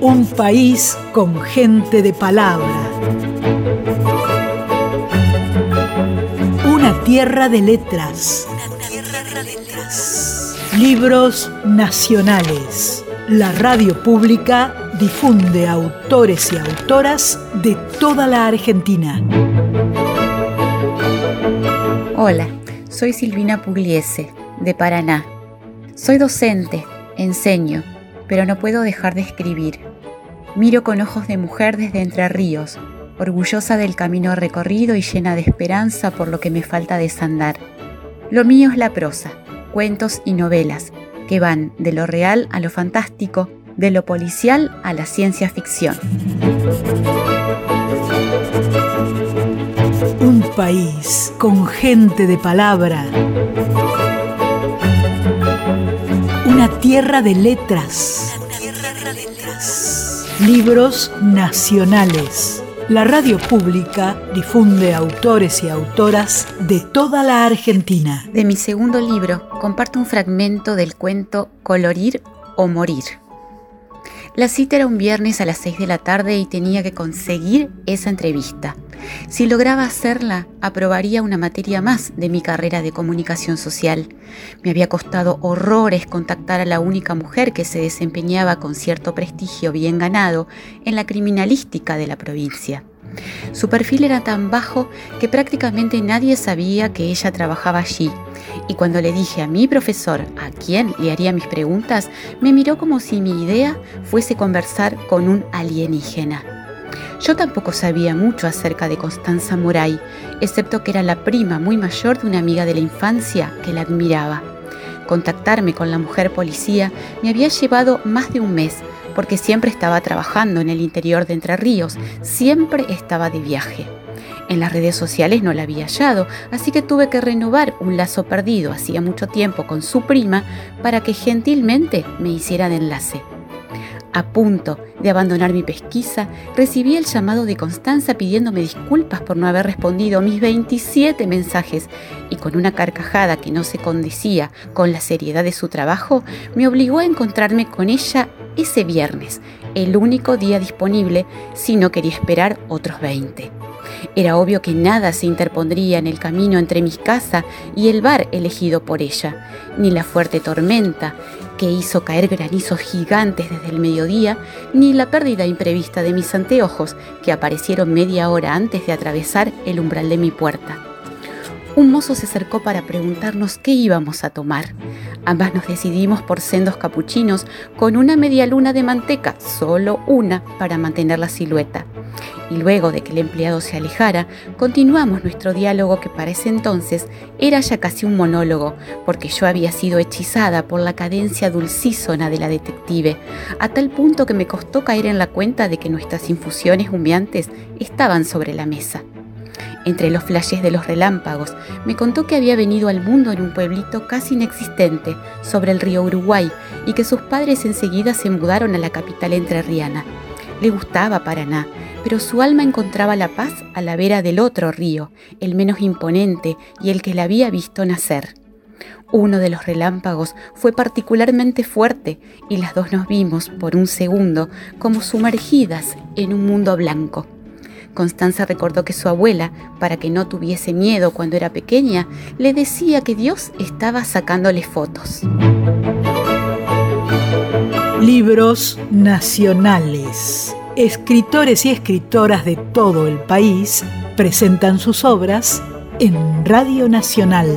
Un país con gente de palabra. Una tierra de letras. Libros nacionales. La radio pública difunde autores y autoras de toda la Argentina. Hola, soy Silvina Pugliese, de Paraná. Soy docente, enseño, pero no puedo dejar de escribir. Miro con ojos de mujer desde Entre Ríos, orgullosa del camino recorrido y llena de esperanza por lo que me falta desandar. Lo mío es la prosa, cuentos y novelas, que van de lo real a lo fantástico, de lo policial a la ciencia ficción. Un país con gente de palabra. Una tierra de letras. Libros nacionales. La radio pública difunde autores y autoras de toda la Argentina. De mi segundo libro comparto un fragmento del cuento Colorir o Morir la cita era un viernes a las 6 de la tarde y tenía que conseguir esa entrevista. Si lograba hacerla, aprobaría una materia más de mi carrera de comunicación social. Me había costado horrores contactar a la única mujer que se desempeñaba con cierto prestigio bien ganado en la criminalística de la provincia. Su perfil era tan bajo que prácticamente nadie sabía que ella trabajaba allí. Y cuando le dije a mi profesor a quién le haría mis preguntas, me miró como si mi idea fuese conversar con un alienígena. Yo tampoco sabía mucho acerca de Constanza Moray, excepto que era la prima muy mayor de una amiga de la infancia que la admiraba. Contactarme con la mujer policía me había llevado más de un mes, porque siempre estaba trabajando en el interior de Entre Ríos, siempre estaba de viaje. En las redes sociales no la había hallado, así que tuve que renovar un lazo perdido hacía mucho tiempo con su prima para que gentilmente me hiciera de enlace. A punto de abandonar mi pesquisa, recibí el llamado de Constanza pidiéndome disculpas por no haber respondido mis 27 mensajes y con una carcajada que no se condecía con la seriedad de su trabajo, me obligó a encontrarme con ella ese viernes, el único día disponible si no quería esperar otros 20. Era obvio que nada se interpondría en el camino entre mi casa y el bar elegido por ella, ni la fuerte tormenta que hizo caer granizos gigantes desde el mediodía, ni la pérdida imprevista de mis anteojos que aparecieron media hora antes de atravesar el umbral de mi puerta. Un mozo se acercó para preguntarnos qué íbamos a tomar. Ambas nos decidimos por sendos capuchinos con una media luna de manteca, solo una, para mantener la silueta. Y luego de que el empleado se alejara, continuamos nuestro diálogo que para ese entonces era ya casi un monólogo, porque yo había sido hechizada por la cadencia dulcísona de la detective, a tal punto que me costó caer en la cuenta de que nuestras infusiones humeantes estaban sobre la mesa entre los flashes de los relámpagos, me contó que había venido al mundo en un pueblito casi inexistente sobre el río Uruguay y que sus padres enseguida se mudaron a la capital entrerriana. Le gustaba Paraná, pero su alma encontraba la paz a la vera del otro río, el menos imponente y el que la había visto nacer. Uno de los relámpagos fue particularmente fuerte y las dos nos vimos por un segundo como sumergidas en un mundo blanco. Constanza recordó que su abuela, para que no tuviese miedo cuando era pequeña, le decía que Dios estaba sacándole fotos. Libros nacionales. Escritores y escritoras de todo el país presentan sus obras en Radio Nacional.